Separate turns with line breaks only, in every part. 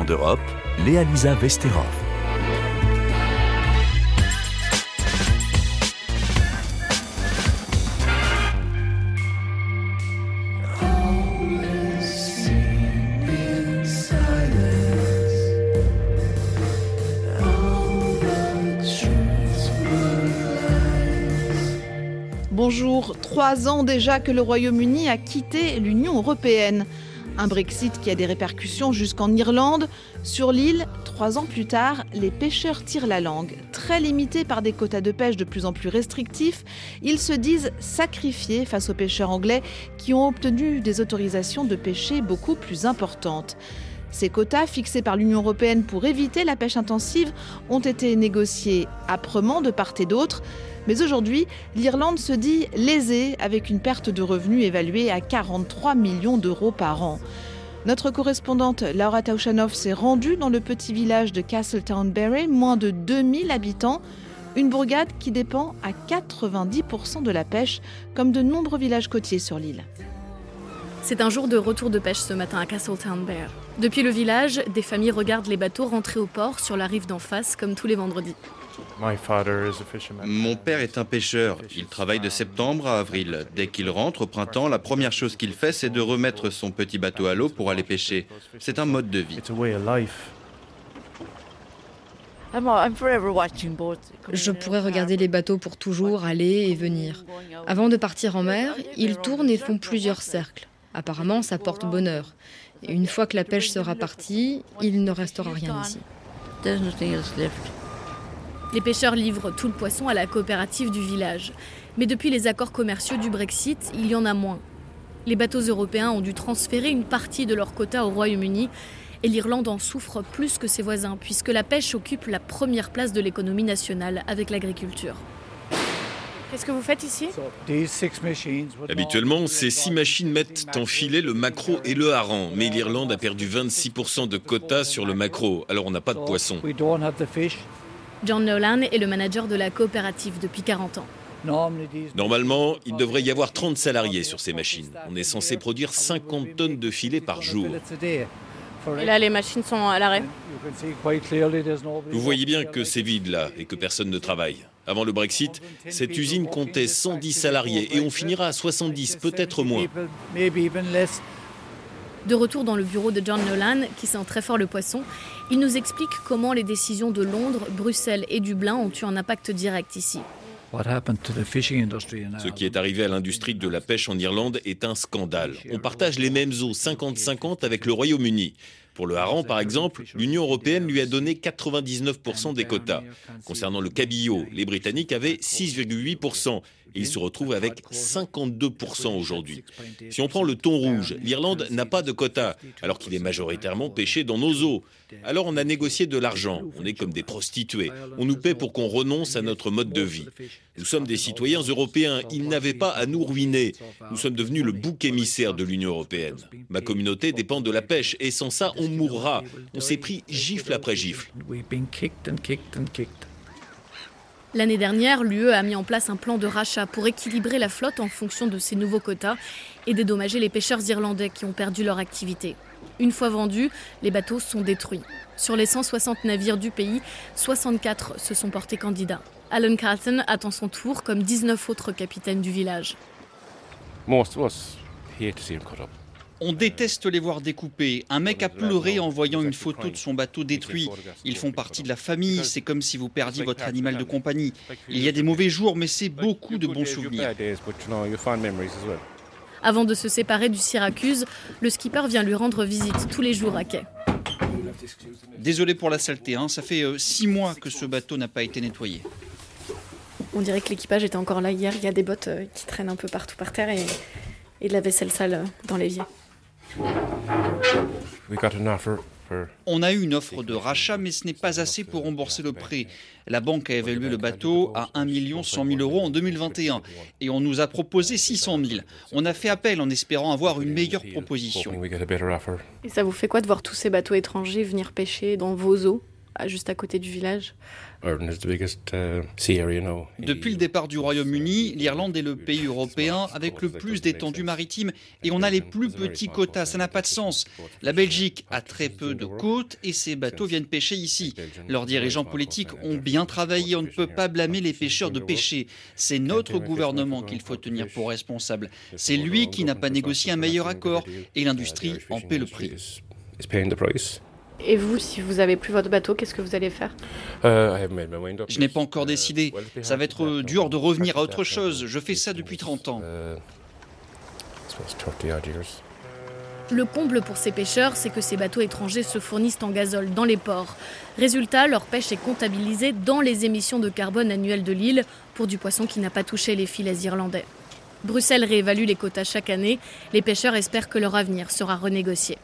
D'Europe, Léa Lisa Vesterov.
Bonjour, trois ans déjà que le Royaume-Uni a quitté l'Union européenne. Un Brexit qui a des répercussions jusqu'en Irlande. Sur l'île, trois ans plus tard, les pêcheurs tirent la langue. Très limités par des quotas de pêche de plus en plus restrictifs, ils se disent sacrifiés face aux pêcheurs anglais qui ont obtenu des autorisations de pêcher beaucoup plus importantes. Ces quotas, fixés par l'Union européenne pour éviter la pêche intensive, ont été négociés âprement de part et d'autre. Mais aujourd'hui, l'Irlande se dit lésée avec une perte de revenus évaluée à 43 millions d'euros par an. Notre correspondante Laura Taushanov s'est rendue dans le petit village de Castletownberry, moins de 2000 habitants, une bourgade qui dépend à 90% de la pêche, comme de nombreux villages côtiers sur l'île.
C'est un jour de retour de pêche ce matin à Castletownberry. Depuis le village, des familles regardent les bateaux rentrer au port sur la rive d'en face, comme tous les vendredis.
Mon père est un pêcheur. Il travaille de septembre à avril. Dès qu'il rentre au printemps, la première chose qu'il fait, c'est de remettre son petit bateau à l'eau pour aller pêcher. C'est un mode de vie.
Je pourrais regarder les bateaux pour toujours aller et venir. Avant de partir en mer, ils tournent et font plusieurs cercles. Apparemment, ça porte bonheur. Et une fois que la pêche sera partie, il ne restera rien ici.
Les pêcheurs livrent tout le poisson à la coopérative du village. Mais depuis les accords commerciaux du Brexit, il y en a moins. Les bateaux européens ont dû transférer une partie de leur quota au Royaume-Uni et l'Irlande en souffre plus que ses voisins puisque la pêche occupe la première place de l'économie nationale avec l'agriculture. Qu'est-ce que vous faites ici?
Habituellement, ces six machines mettent en filet le maquereau et le hareng, mais l'Irlande a perdu 26% de quota sur le maquereau, alors on n'a pas de poisson.
John Nolan est le manager de la coopérative depuis 40 ans.
Normalement, il devrait y avoir 30 salariés sur ces machines. On est censé produire 50 tonnes de filets par jour.
Et là, les machines sont à l'arrêt.
Vous voyez bien que c'est vide là et que personne ne travaille. Avant le Brexit, cette usine comptait 110 salariés et on finira à 70, peut-être moins.
De retour dans le bureau de John Nolan, qui sent très fort le poisson, il nous explique comment les décisions de Londres, Bruxelles et Dublin ont eu un impact direct ici.
Ce qui est arrivé à l'industrie de la pêche en Irlande est un scandale. On partage les mêmes eaux 50-50 avec le Royaume-Uni. Pour le hareng, par exemple, l'Union européenne lui a donné 99% des quotas. Concernant le cabillaud, les Britanniques avaient 6,8% ils se retrouvent avec 52% aujourd'hui. Si on prend le thon rouge, l'Irlande n'a pas de quota, alors qu'il est majoritairement pêché dans nos eaux. Alors on a négocié de l'argent, on est comme des prostituées, on nous paie pour qu'on renonce à notre mode de vie. Nous sommes des citoyens européens, ils n'avaient pas à nous ruiner. Nous sommes devenus le bouc émissaire de l'Union européenne. Ma communauté dépend de la pêche et sans ça, on mourra. On s'est pris gifle après gifle.
L'année dernière, l'UE a mis en place un plan de rachat pour équilibrer la flotte en fonction de ces nouveaux quotas et dédommager les pêcheurs irlandais qui ont perdu leur activité. Une fois vendus, les bateaux sont détruits. Sur les 160 navires du pays, 64 se sont portés candidats. Alan Carlton attend son tour comme 19 autres capitaines du village.
On déteste les voir découpés. Un mec a pleuré en voyant une photo de son bateau détruit. Ils font partie de la famille, c'est comme si vous perdiez votre animal de compagnie. Il y a des mauvais jours, mais c'est beaucoup de bons souvenirs.
Avant de se séparer du Syracuse, le skipper vient lui rendre visite tous les jours à quai.
Désolé pour la saleté, hein. ça fait euh, six mois que ce bateau n'a pas été nettoyé.
On dirait que l'équipage était encore là hier. Il y a des bottes euh, qui traînent un peu partout par terre et, et de la vaisselle sale euh, dans l'évier.
On a eu une offre de rachat, mais ce n'est pas assez pour rembourser le prêt. La banque a évalué le bateau à 1 100 000 euros en 2021 et on nous a proposé 600 000. On a fait appel en espérant avoir une meilleure proposition.
Et ça vous fait quoi de voir tous ces bateaux étrangers venir pêcher dans vos eaux? Juste à côté du village.
Uh,
Depuis le départ du Royaume-Uni, l'Irlande est le pays européen avec le plus d'étendue maritime et on a les plus petits quotas. Ça n'a pas de sens. La Belgique a très peu de côtes et ses bateaux viennent pêcher ici. Leurs dirigeants politiques ont bien travaillé. On ne peut pas blâmer les pêcheurs de pêcher. C'est notre gouvernement qu'il faut tenir pour responsable. C'est lui qui n'a pas négocié un meilleur accord et l'industrie en paie le prix.
Et vous, si vous avez plus votre bateau, qu'est-ce que vous allez faire?
Uh, Je n'ai pas encore décidé. Ça va être dur de revenir à autre chose. Je fais ça depuis 30 ans.
Le comble pour ces pêcheurs, c'est que ces bateaux étrangers se fournissent en gazole dans les ports. Résultat, leur pêche est comptabilisée dans les émissions de carbone annuelles de l'île pour du poisson qui n'a pas touché les filets irlandais. Bruxelles réévalue les quotas chaque année. Les pêcheurs espèrent que leur avenir sera renégocié.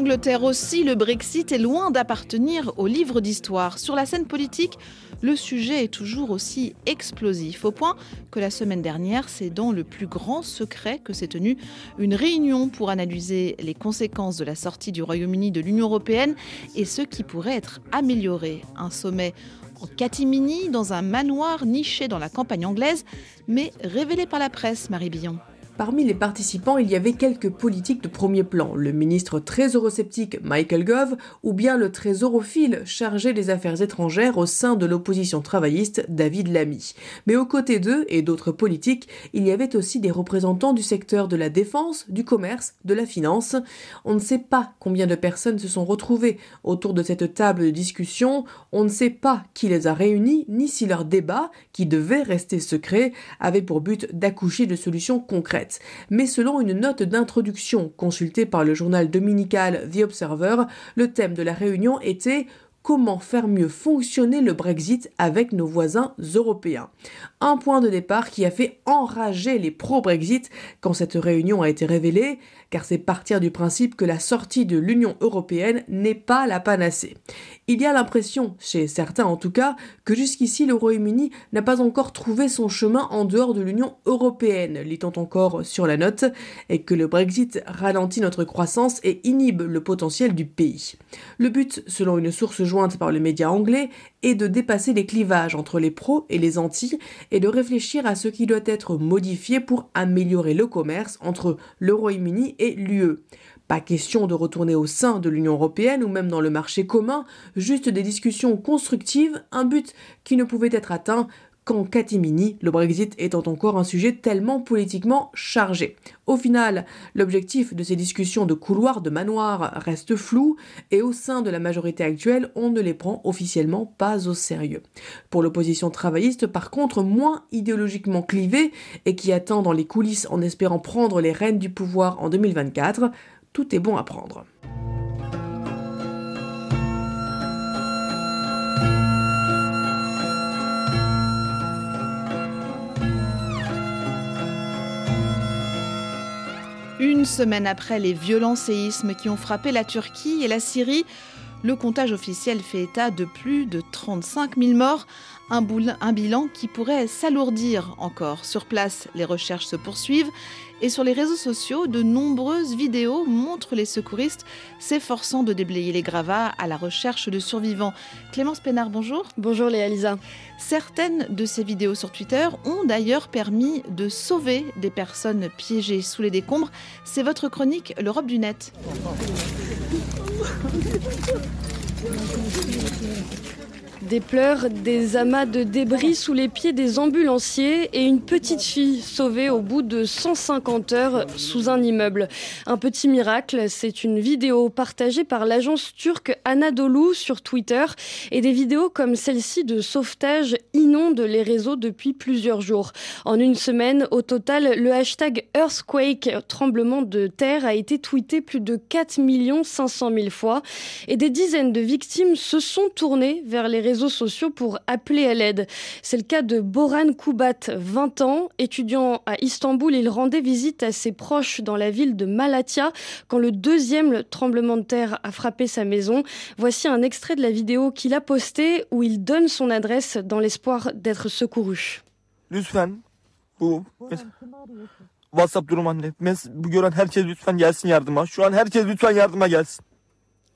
Angleterre aussi, le Brexit est loin d'appartenir au livre d'histoire. Sur la scène politique, le sujet est toujours aussi explosif, au point que la semaine dernière, c'est dans le plus grand secret que s'est tenue une réunion pour analyser les conséquences de la sortie du Royaume-Uni de l'Union européenne et ce qui pourrait être amélioré. Un sommet en catimini dans un manoir niché dans la campagne anglaise, mais révélé par la presse, Marie Billon.
Parmi les participants, il y avait quelques politiques de premier plan, le ministre très eurosceptique Michael Gove ou bien le trésorophile chargé des affaires étrangères au sein de l'opposition travailliste David Lamy. Mais aux côtés d'eux et d'autres politiques, il y avait aussi des représentants du secteur de la défense, du commerce, de la finance. On ne sait pas combien de personnes se sont retrouvées autour de cette table de discussion, on ne sait pas qui les a réunis, ni si leur débat, qui devait rester secret, avait pour but d'accoucher de solutions concrètes mais selon une note d'introduction consultée par le journal dominical The Observer, le thème de la réunion était comment faire mieux fonctionner le Brexit avec nos voisins européens? Un point de départ qui a fait enrager les pro-Brexit quand cette réunion a été révélée car c'est partir du principe que la sortie de l'Union européenne n'est pas la panacée. Il y a l'impression, chez certains en tout cas, que jusqu'ici le Royaume-Uni n'a pas encore trouvé son chemin en dehors de l'Union européenne, lit-on encore sur la note, et que le Brexit ralentit notre croissance et inhibe le potentiel du pays. Le but, selon une source jointe par le média anglais, est de dépasser les clivages entre les pros et les anti et de réfléchir à ce qui doit être modifié pour améliorer le commerce entre le Royaume-Uni et l'UE. Pas question de retourner au sein de l'Union européenne ou même dans le marché commun, juste des discussions constructives, un but qui ne pouvait être atteint qu'en catimini, le Brexit étant encore un sujet tellement politiquement chargé. Au final, l'objectif de ces discussions de couloir de manoir reste flou et au sein de la majorité actuelle, on ne les prend officiellement pas au sérieux. Pour l'opposition travailliste, par contre, moins idéologiquement clivée et qui attend dans les coulisses en espérant prendre les rênes du pouvoir en 2024, tout est bon à prendre.
Une semaine après les violents séismes qui ont frappé la Turquie et la Syrie, le comptage officiel fait état de plus de 35 000 morts, un, un bilan qui pourrait s'alourdir encore. Sur place, les recherches se poursuivent et sur les réseaux sociaux, de nombreuses vidéos montrent les secouristes s'efforçant de déblayer les gravats à la recherche de survivants. Clémence Pénard, bonjour.
Bonjour Léa Lisa.
Certaines de ces vidéos sur Twitter ont d'ailleurs permis de sauver des personnes piégées sous les décombres. C'est votre chronique L'Europe du net. Thank you.
Des pleurs, des amas de débris sous les pieds des ambulanciers et une petite fille sauvée au bout de 150 heures sous un immeuble. Un petit miracle, c'est une vidéo partagée par l'agence turque Anadolu sur Twitter et des vidéos comme celle-ci de sauvetage inondent les réseaux depuis plusieurs jours. En une semaine, au total, le hashtag Earthquake, tremblement de terre, a été tweeté plus de 4 500 000 fois et des dizaines de victimes se sont tournées vers les réseaux réseaux sociaux pour appeler à l'aide. C'est le cas de Boran Kubat, 20 ans, étudiant à Istanbul. Il rendait visite à ses proches dans la ville de Malatya quand le deuxième tremblement de terre a frappé sa maison. Voici un extrait de la vidéo qu'il a postée où il donne son adresse dans l'espoir d'être secouru.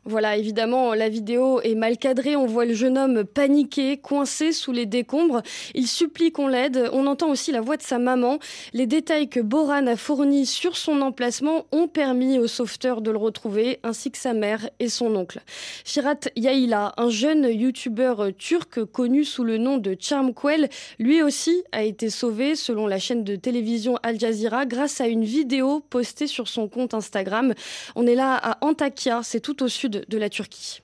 Voilà, évidemment, la vidéo est mal cadrée. On voit le jeune homme paniqué, coincé sous les décombres. Il supplie qu'on l'aide. On entend aussi la voix de sa maman. Les détails que Boran a fournis sur son emplacement ont permis au sauveteur de le retrouver, ainsi que sa mère et son oncle. Shirat Yaila, un jeune youtubeur turc connu sous le nom de Charmquel, lui aussi a été sauvé, selon la chaîne de télévision Al Jazeera, grâce à une vidéo postée sur son compte Instagram. On est là à Antakya, c'est tout au sud de la Turquie.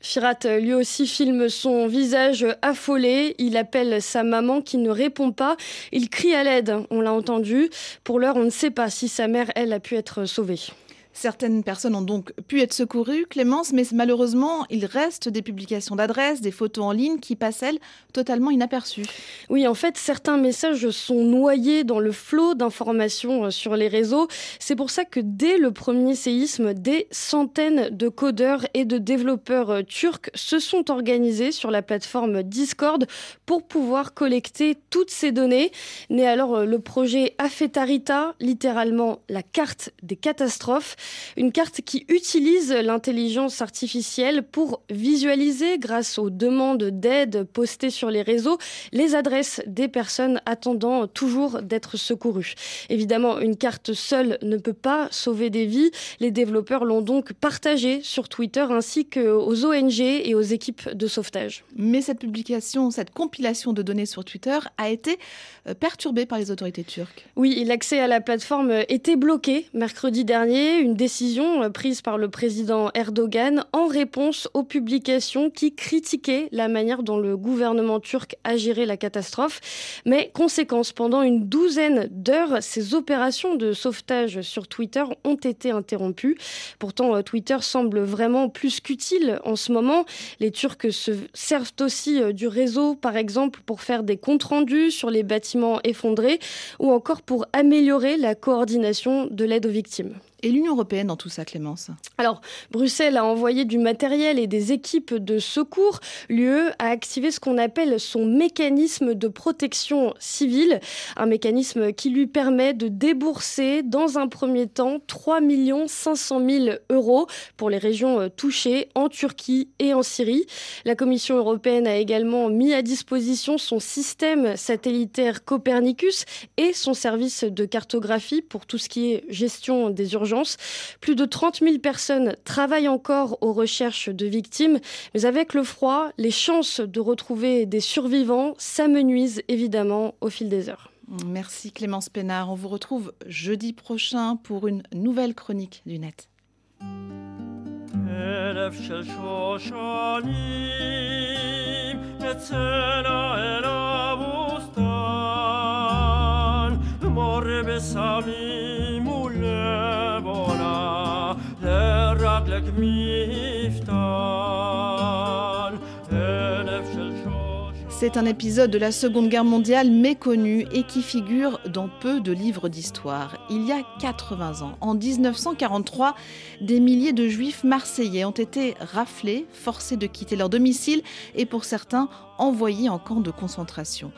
Firat, lui aussi, filme son visage affolé. Il appelle sa maman qui ne répond pas. Il crie à l'aide, on l'a entendu. Pour l'heure, on ne sait pas si sa mère, elle, a pu être sauvée.
Certaines personnes ont donc pu être secourues, Clémence, mais malheureusement, il reste des publications d'adresses, des photos en ligne qui passent, elles, totalement inaperçues.
Oui, en fait, certains messages sont noyés dans le flot d'informations euh, sur les réseaux. C'est pour ça que dès le premier séisme, des centaines de codeurs et de développeurs euh, turcs se sont organisés sur la plateforme Discord pour pouvoir collecter toutes ces données. Né alors euh, le projet Afetarita, littéralement la carte des catastrophes. Une carte qui utilise l'intelligence artificielle pour visualiser, grâce aux demandes d'aide postées sur les réseaux, les adresses des personnes attendant toujours d'être secourues. Évidemment, une carte seule ne peut pas sauver des vies. Les développeurs l'ont donc partagée sur Twitter ainsi qu'aux ONG et aux équipes de sauvetage.
Mais cette publication, cette compilation de données sur Twitter a été euh, perturbée par les autorités turques.
Oui, l'accès à la plateforme était bloqué mercredi dernier. Une décision euh, prise par le président Erdogan en réponse aux publications qui critiquaient la manière dont le gouvernement turc a la catastrophe. Mais conséquence, pendant une douzaine d'heures, ces opérations de sauvetage sur Twitter ont été interrompues. Pourtant, euh, Twitter semble vraiment plus qu'utile en ce moment. Les Turcs se servent aussi euh, du réseau, par exemple, pour faire des comptes rendus sur les bâtiments effondrés ou encore pour améliorer la coordination de l'aide aux victimes.
Et l'Union européenne dans tout ça, Clémence
Alors, Bruxelles a envoyé du matériel et des équipes de secours. L'UE a activé ce qu'on appelle son mécanisme de protection civile, un mécanisme qui lui permet de débourser dans un premier temps 3 500 000 euros pour les régions euh, touchées en Turquie et en Syrie. La Commission européenne a également mis à disposition son système satellitaire Copernicus et son service de cartographie pour tout ce qui est gestion des urgences plus de 30 000 personnes travaillent encore aux recherches de victimes, mais avec le froid, les chances de retrouver des survivants s'amenuisent évidemment au fil des heures.
Merci Clémence Pénard. On vous retrouve jeudi prochain pour une nouvelle chronique du net. C'est un épisode de la Seconde Guerre mondiale méconnu et qui figure dans peu de livres d'histoire. Il y a 80 ans, en 1943, des milliers de juifs marseillais ont été raflés, forcés de quitter leur domicile et pour certains envoyés en camp de concentration.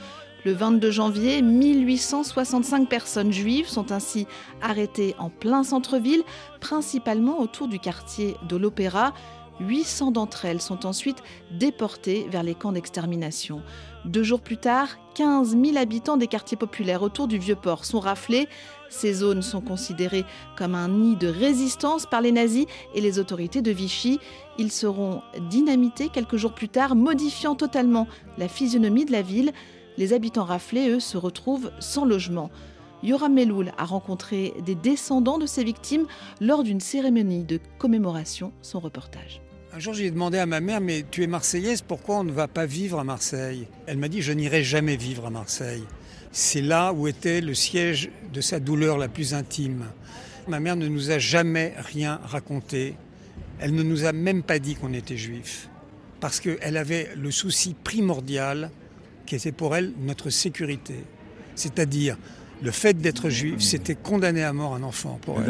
Le 22 janvier, 1865 personnes juives sont ainsi arrêtées en plein centre-ville, principalement autour du quartier de l'Opéra. 800 d'entre elles sont ensuite déportées vers les camps d'extermination. Deux jours plus tard, 15 000 habitants des quartiers populaires autour du Vieux-Port sont raflés. Ces zones sont considérées comme un nid de résistance par les nazis et les autorités de Vichy. Ils seront dynamités quelques jours plus tard, modifiant totalement la physionomie de la ville les habitants raflés, eux, se retrouvent sans logement. Yoram Meloul a rencontré des descendants de ces victimes lors d'une cérémonie de commémoration. Son reportage.
Un jour, j'ai demandé à ma mère, mais tu es marseillaise, pourquoi on ne va pas vivre à Marseille? Elle m'a dit, je n'irai jamais vivre à Marseille. C'est là où était le siège de sa douleur la plus intime. Ma mère ne nous a jamais rien raconté. Elle ne nous a même pas dit qu'on était juifs. Parce qu'elle avait le souci primordial qui était pour elle notre sécurité. C'est-à-dire, le fait d'être juif, c'était condamner à mort un enfant pour elle.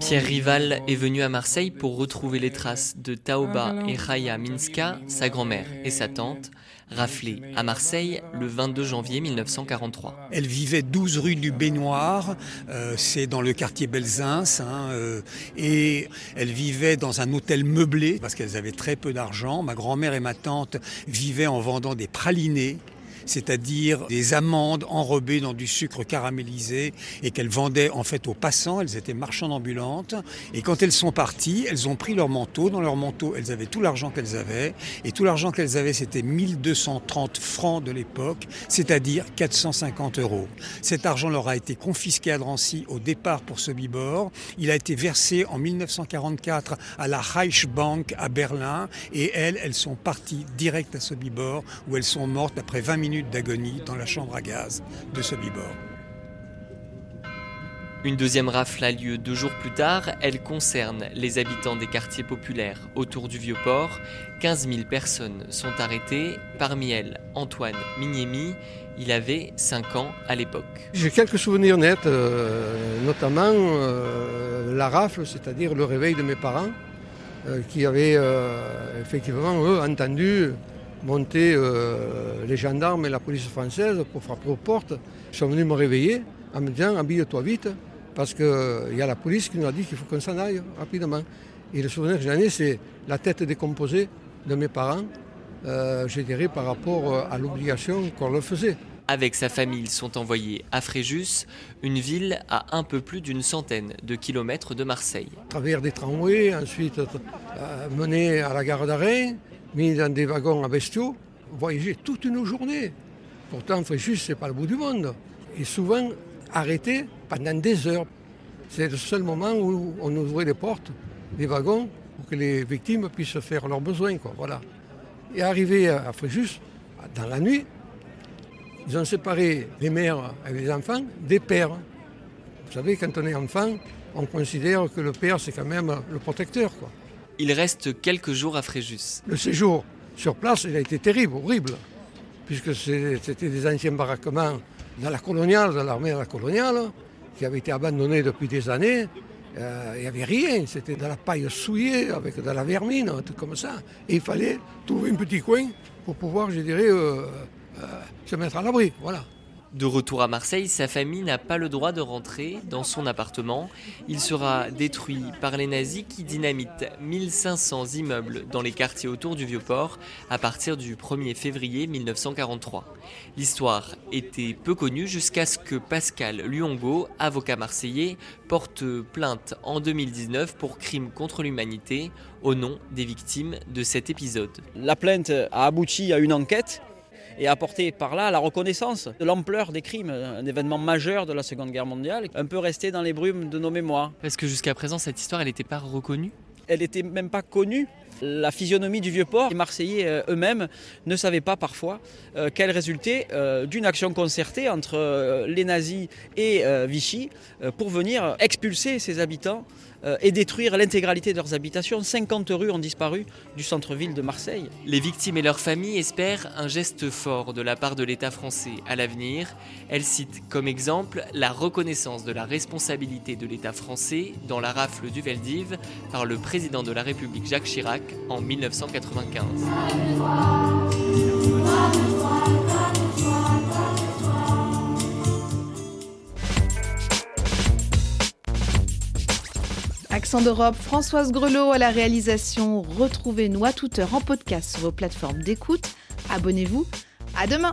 Pierre Rival est venu à Marseille pour retrouver les traces de Taoba et Raya Minska, sa grand-mère et sa tante, raflées à Marseille le 22 janvier 1943.
Elle vivait 12 rue du Baignoire, euh, c'est dans le quartier Belzins, hein, euh, et elle vivait dans un hôtel meublé parce qu'elles avaient très peu d'argent. Ma grand-mère et ma tante vivaient en vendant des pralinés c'est-à-dire des amandes enrobées dans du sucre caramélisé et qu'elles vendaient en fait aux passants. Elles étaient marchandes ambulantes. Et quand elles sont parties, elles ont pris leur manteau. Dans leur manteau, elles avaient tout l'argent qu'elles avaient. Et tout l'argent qu'elles avaient, c'était 1230 francs de l'époque, c'est-à-dire 450 euros. Cet argent leur a été confisqué à Drancy au départ pour ce bibor. Il a été versé en 1944 à la Reichsbank à Berlin. Et elles, elles sont parties direct à ce bibor où elles sont mortes après 20 minutes d'agonie dans la chambre à gaz de ce bibord.
Une deuxième rafle a lieu deux jours plus tard. Elle concerne les habitants des quartiers populaires autour du Vieux-Port. 15 000 personnes sont arrêtées. Parmi elles, Antoine Mignemi. Il avait 5 ans à l'époque.
J'ai quelques souvenirs nets, euh, notamment euh, la rafle, c'est-à-dire le réveil de mes parents, euh, qui avaient euh, effectivement, eux, entendu monter euh, les gendarmes et la police française pour frapper aux portes. Ils sont venus me réveiller en me disant habille-toi vite parce qu'il euh, y a la police qui nous a dit qu'il faut qu'on s'en aille rapidement. Et le souvenir que j'en ai, c'est la tête décomposée de mes parents, euh, je dirais, par rapport euh, à l'obligation qu'on leur faisait.
Avec sa famille, ils sont envoyés à Fréjus, une ville à un peu plus d'une centaine de kilomètres de Marseille.
À travers des tramways, ensuite menés à la gare d'arrêt, mis dans des wagons à bestiaux, voyager toute une journée. Pourtant, Fréjus, ce n'est pas le bout du monde. Et souvent arrêté pendant des heures. C'est le seul moment où on ouvrait les portes des wagons pour que les victimes puissent faire leurs besoins. Quoi, voilà. Et arrivé à Fréjus, dans la nuit, ils ont séparé les mères et les enfants des pères. Vous savez, quand on est enfant, on considère que le père, c'est quand même le protecteur. Quoi.
Il reste quelques jours à Fréjus.
Le séjour sur place, a été terrible, horrible, puisque c'était des anciens baraquements dans la coloniale, dans l'armée de la coloniale, qui avaient été abandonnés depuis des années. Euh, il n'y avait rien, c'était de la paille souillée avec de la vermine, tout comme ça. Et il fallait trouver un petit coin pour pouvoir, je dirais, euh, euh, se mettre à l'abri. Voilà.
De retour à Marseille, sa famille n'a pas le droit de rentrer dans son appartement. Il sera détruit par les nazis qui dynamitent 1500 immeubles dans les quartiers autour du Vieux-Port à partir du 1er février 1943. L'histoire était peu connue jusqu'à ce que Pascal Luongo, avocat marseillais, porte plainte en 2019 pour crime contre l'humanité au nom des victimes de cet épisode.
La plainte a abouti à une enquête et apporter par là la reconnaissance de l'ampleur des crimes, un événement majeur de la Seconde Guerre mondiale, un peu resté dans les brumes de nos mémoires.
Parce que jusqu'à présent, cette histoire, elle n'était pas reconnue?
Elle n'était même pas connue. La physionomie du Vieux-Port, les Marseillais euh, eux-mêmes ne savaient pas parfois euh, qu'elle résultait euh, d'une action concertée entre les nazis et Vichy pour venir expulser ces habitants et détruire l'intégralité de leurs habitations. 50 rues ont disparu du centre-ville de Marseille.
Les victimes et leurs familles espèrent un geste fort de la part de l'État français à l'avenir. Elles citent comme exemple la reconnaissance de la responsabilité de l'État français dans la rafle du Veldiv par le président de la République Jacques Chirac en 1995.
Accent d'Europe, Françoise Grelot à la réalisation. Retrouvez-nous à toute heure en podcast sur vos plateformes d'écoute. Abonnez-vous. À demain!